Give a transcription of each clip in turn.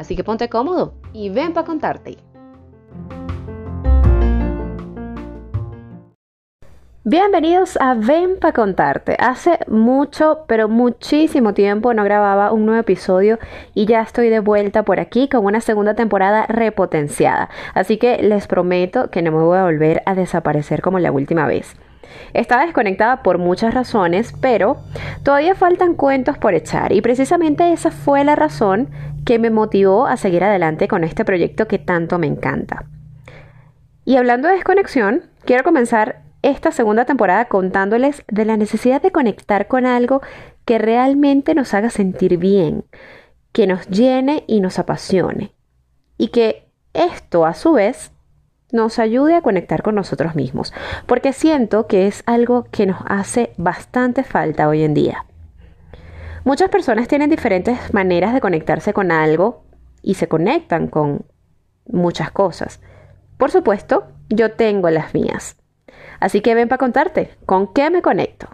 Así que ponte cómodo y ven para contarte. Bienvenidos a Ven para contarte. Hace mucho, pero muchísimo tiempo no grababa un nuevo episodio y ya estoy de vuelta por aquí con una segunda temporada repotenciada. Así que les prometo que no me voy a volver a desaparecer como la última vez. Estaba desconectada por muchas razones, pero todavía faltan cuentos por echar y precisamente esa fue la razón que me motivó a seguir adelante con este proyecto que tanto me encanta. Y hablando de desconexión, quiero comenzar esta segunda temporada contándoles de la necesidad de conectar con algo que realmente nos haga sentir bien, que nos llene y nos apasione. Y que esto a su vez nos ayude a conectar con nosotros mismos, porque siento que es algo que nos hace bastante falta hoy en día. Muchas personas tienen diferentes maneras de conectarse con algo y se conectan con muchas cosas. Por supuesto, yo tengo las mías. Así que ven para contarte, ¿con qué me conecto?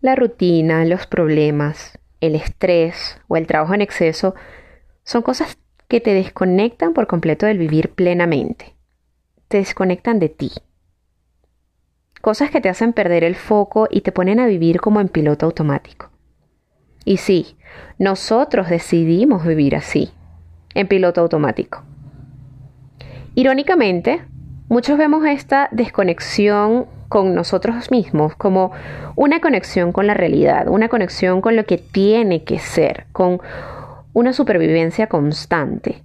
La rutina, los problemas, el estrés o el trabajo en exceso son cosas que te desconectan por completo del vivir plenamente. Te desconectan de ti. Cosas que te hacen perder el foco y te ponen a vivir como en piloto automático. Y sí, nosotros decidimos vivir así, en piloto automático. Irónicamente, muchos vemos esta desconexión con nosotros mismos como una conexión con la realidad, una conexión con lo que tiene que ser, con una supervivencia constante.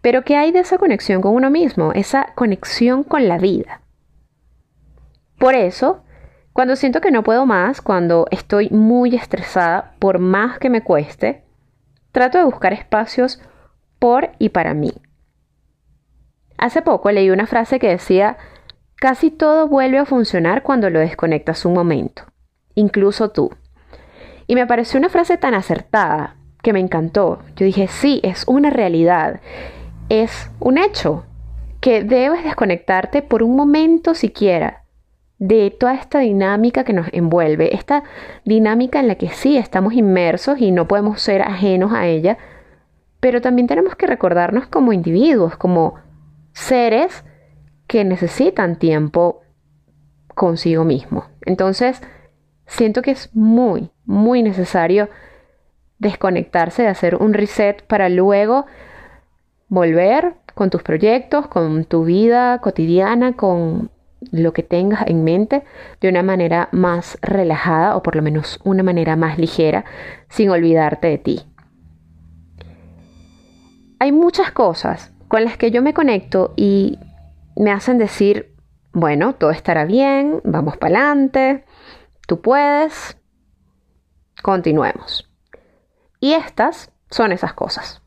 Pero ¿qué hay de esa conexión con uno mismo? Esa conexión con la vida. Por eso, cuando siento que no puedo más, cuando estoy muy estresada, por más que me cueste, trato de buscar espacios por y para mí. Hace poco leí una frase que decía, casi todo vuelve a funcionar cuando lo desconectas un momento, incluso tú. Y me pareció una frase tan acertada que me encantó. Yo dije, sí, es una realidad, es un hecho, que debes desconectarte por un momento siquiera de toda esta dinámica que nos envuelve, esta dinámica en la que sí estamos inmersos y no podemos ser ajenos a ella, pero también tenemos que recordarnos como individuos, como seres que necesitan tiempo consigo mismo. Entonces, siento que es muy, muy necesario desconectarse, de hacer un reset para luego volver con tus proyectos, con tu vida cotidiana, con lo que tengas en mente de una manera más relajada o por lo menos una manera más ligera, sin olvidarte de ti. Hay muchas cosas con las que yo me conecto y me hacen decir, bueno, todo estará bien, vamos para adelante, tú puedes, continuemos. Y estas son esas cosas.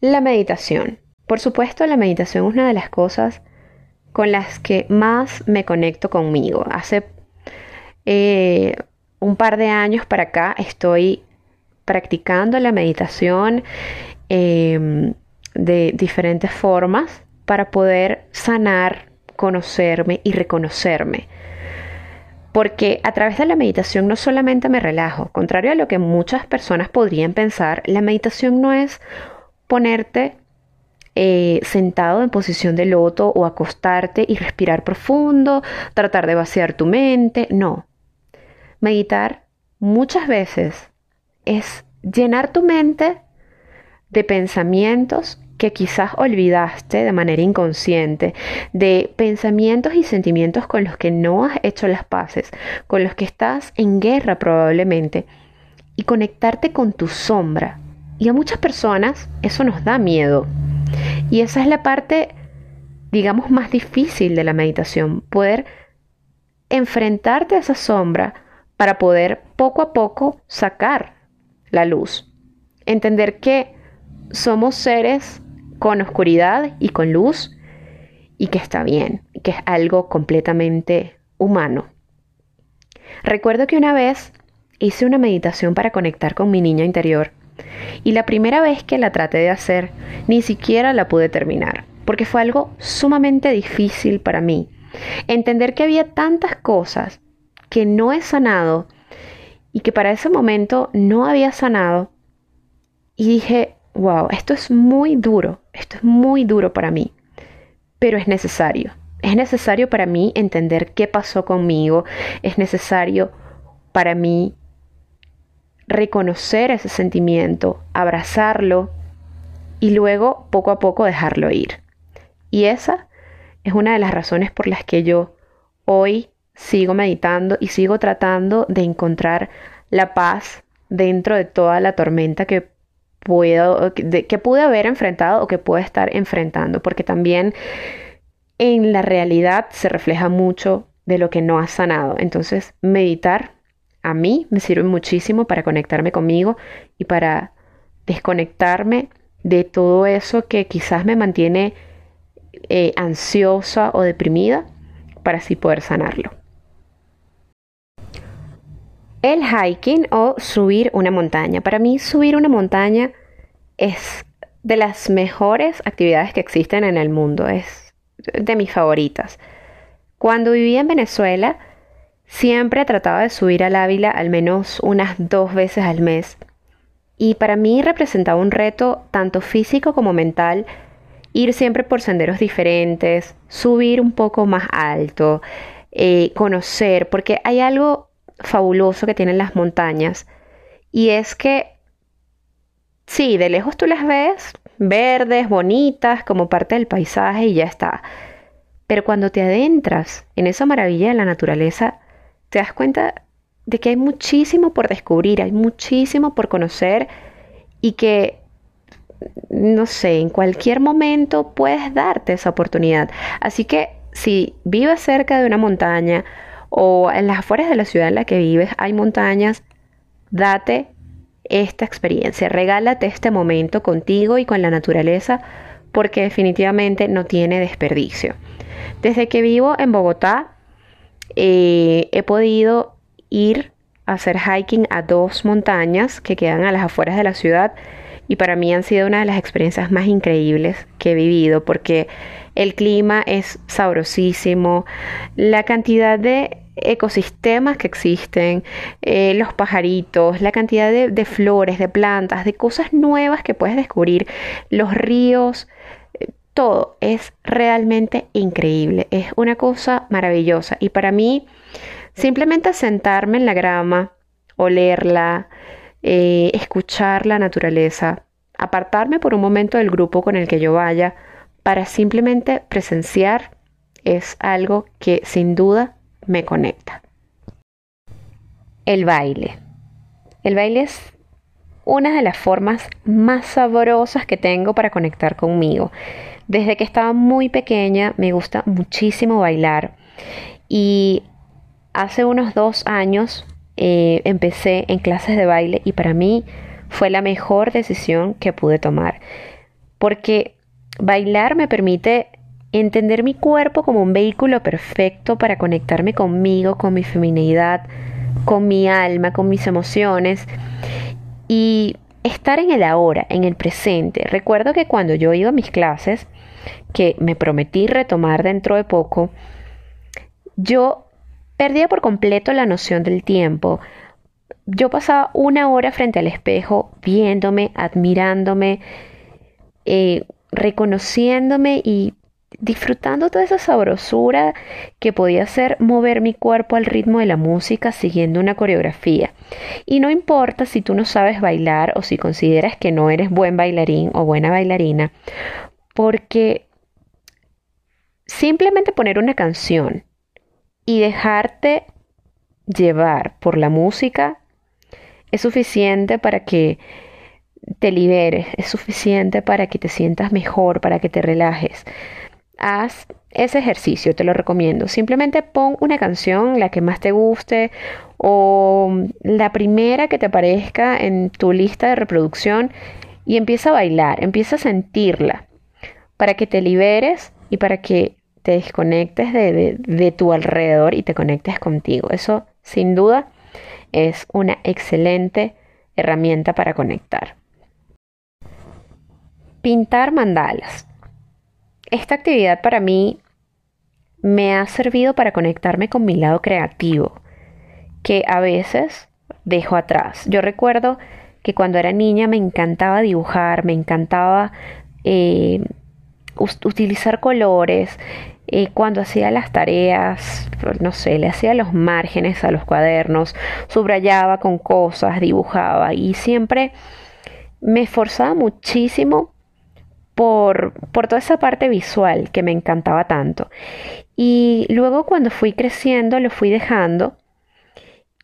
La meditación. Por supuesto, la meditación es una de las cosas con las que más me conecto conmigo. Hace eh, un par de años para acá estoy practicando la meditación. Em, de diferentes formas para poder sanar, conocerme y reconocerme. Porque a través de la meditación no solamente me relajo, contrario a lo que muchas personas podrían pensar, la meditación no es ponerte eh, sentado en posición de loto o acostarte y respirar profundo, tratar de vaciar tu mente, no. Meditar muchas veces es llenar tu mente de pensamientos que quizás olvidaste de manera inconsciente, de pensamientos y sentimientos con los que no has hecho las paces, con los que estás en guerra probablemente, y conectarte con tu sombra. Y a muchas personas eso nos da miedo. Y esa es la parte, digamos, más difícil de la meditación, poder enfrentarte a esa sombra, para poder poco a poco sacar la luz. Entender que somos seres con oscuridad y con luz y que está bien, que es algo completamente humano. Recuerdo que una vez hice una meditación para conectar con mi niña interior y la primera vez que la traté de hacer ni siquiera la pude terminar porque fue algo sumamente difícil para mí. Entender que había tantas cosas que no he sanado y que para ese momento no había sanado. Y dije, wow, esto es muy duro, esto es muy duro para mí, pero es necesario. Es necesario para mí entender qué pasó conmigo, es necesario para mí reconocer ese sentimiento, abrazarlo y luego poco a poco dejarlo ir. Y esa es una de las razones por las que yo hoy sigo meditando y sigo tratando de encontrar la paz dentro de toda la tormenta que puedo que pude haber enfrentado o que puedo estar enfrentando, porque también en la realidad se refleja mucho de lo que no ha sanado. Entonces, meditar a mí me sirve muchísimo para conectarme conmigo y para desconectarme de todo eso que quizás me mantiene eh, ansiosa o deprimida para así poder sanarlo. El hiking o subir una montaña. Para mí subir una montaña es de las mejores actividades que existen en el mundo. Es de mis favoritas. Cuando vivía en Venezuela, siempre trataba de subir al Ávila al menos unas dos veces al mes. Y para mí representaba un reto tanto físico como mental ir siempre por senderos diferentes, subir un poco más alto, eh, conocer, porque hay algo fabuloso que tienen las montañas y es que sí, de lejos tú las ves verdes, bonitas, como parte del paisaje y ya está. Pero cuando te adentras en esa maravilla de la naturaleza, te das cuenta de que hay muchísimo por descubrir, hay muchísimo por conocer y que, no sé, en cualquier momento puedes darte esa oportunidad. Así que si vives cerca de una montaña o en las afueras de la ciudad en la que vives hay montañas, date esta experiencia, regálate este momento contigo y con la naturaleza porque definitivamente no tiene desperdicio. Desde que vivo en Bogotá eh, he podido ir a hacer hiking a dos montañas que quedan a las afueras de la ciudad y para mí han sido una de las experiencias más increíbles que he vivido porque el clima es sabrosísimo, la cantidad de ecosistemas que existen, eh, los pajaritos, la cantidad de, flores, de plantas, de cosas nuevas que puedes descubrir, los ríos, eh, todo es realmente increíble, es una cosa maravillosa. Y para mí simplemente sentarme en la grama, olerla, eh, escuchar la naturaleza, apartarme por un momento del grupo con el que yo vaya para simplemente presenciar es algo que sin duda me conecta. El baile. El baile es una de las formas más sabrosas que tengo para conectar conmigo. Desde que estaba muy pequeña me gusta muchísimo bailar y hace unos dos años eh, empecé en clases de baile y para mí fue la mejor decisión que pude tomar porque bailar me permite entender mi cuerpo como un vehículo perfecto para conectarme conmigo, con mi feminidad, con mi alma, con mis emociones y estar en el ahora, en el presente. Recuerdo que cuando yo iba a mis clases, que me prometí retomar dentro de poco, yo perdía por completo la noción del tiempo. Yo pasaba una hora frente al espejo viéndome, admirándome, eh, reconociéndome y disfrutando toda esa sabrosura que podía ser mover mi cuerpo al ritmo de la música siguiendo una coreografía. Y no importa si tú no sabes bailar o si consideras que no eres buen bailarín o buena bailarina, porque simplemente poner una canción y dejarte llevar por la música es suficiente para que te liberes, es suficiente para que te sientas mejor, para que te relajes. Haz ese ejercicio, te lo recomiendo. Simplemente pon una canción, la que más te guste o la primera que te aparezca en tu lista de reproducción y empieza a bailar, empieza a sentirla para que te liberes y para que te desconectes de, de tu alrededor y te conectes contigo. Eso sin duda es una excelente herramienta para conectar. Pintar mandalas. Esta actividad para mí me ha servido para conectarme con mi lado creativo, que a veces dejo atrás. Yo recuerdo que cuando era niña me encantaba dibujar, me encantaba eh, utilizar colores. Eh, cuando hacía las tareas, no sé, le hacía los márgenes a los cuadernos, subrayaba con cosas, dibujaba y siempre me esforzaba muchísimo por, toda esa parte visual que me encantaba tanto. Y luego cuando fui creciendo lo fui dejando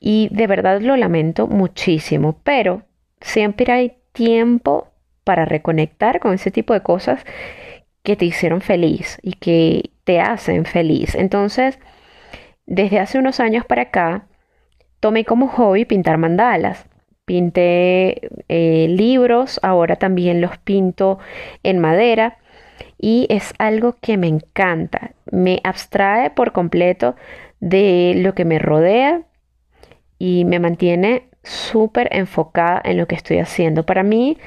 y de verdad lo lamento muchísimo, pero siempre hay tiempo para reconectar con ese tipo de cosas que te hicieron feliz y que te hacen feliz. Entonces, desde hace unos años para acá, tomé como hobby pintar mandalas. Pinté eh, libros, ahora también los pinto en madera y es algo que me encanta. Me abstrae por completo de lo que me rodea y me mantiene súper enfocada en lo que estoy haciendo. Para mí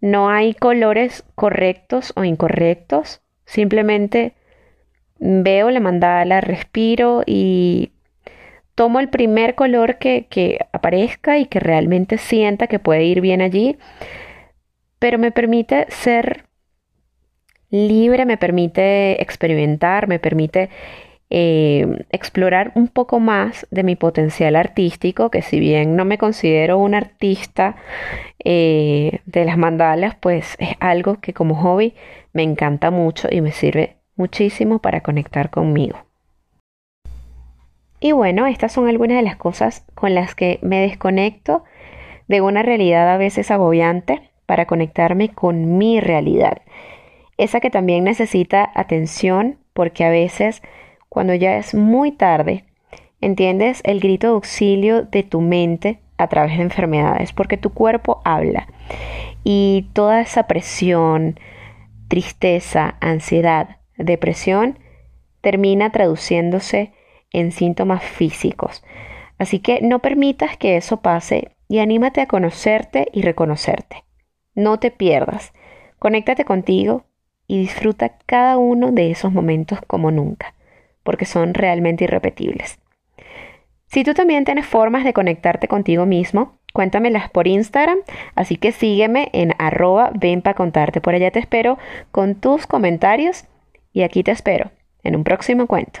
no hay colores correctos o incorrectos, simplemente veo la mandala, respiro y tomo el primer color que, aparezca y que realmente sienta que puede ir bien allí, pero me permite ser libre, me permite experimentar, me permite eh, explorar un poco más de mi potencial artístico, que si bien no me considero un artista eh, de las mandalas, pues es algo que como hobby me encanta mucho y me sirve muchísimo para conectar conmigo. Y bueno, estas son algunas de las cosas con las que me desconecto de una realidad a veces agobiante para conectarme con mi realidad. Esa que también necesita atención porque a veces cuando ya es muy tarde, entiendes el grito de auxilio de tu mente a través de enfermedades, porque tu cuerpo habla y toda esa presión, tristeza, ansiedad, depresión termina traduciéndose en síntomas físicos. Así que no permitas que eso pase y anímate a conocerte y reconocerte. No te pierdas. Conéctate contigo y disfruta cada uno de esos momentos como nunca, porque son realmente irrepetibles. Si tú también tienes formas de conectarte contigo mismo, cuéntamelas por Instagram, así que sígueme en arroba ven contarte. Por allá te espero con tus comentarios y aquí te espero en un próximo cuento.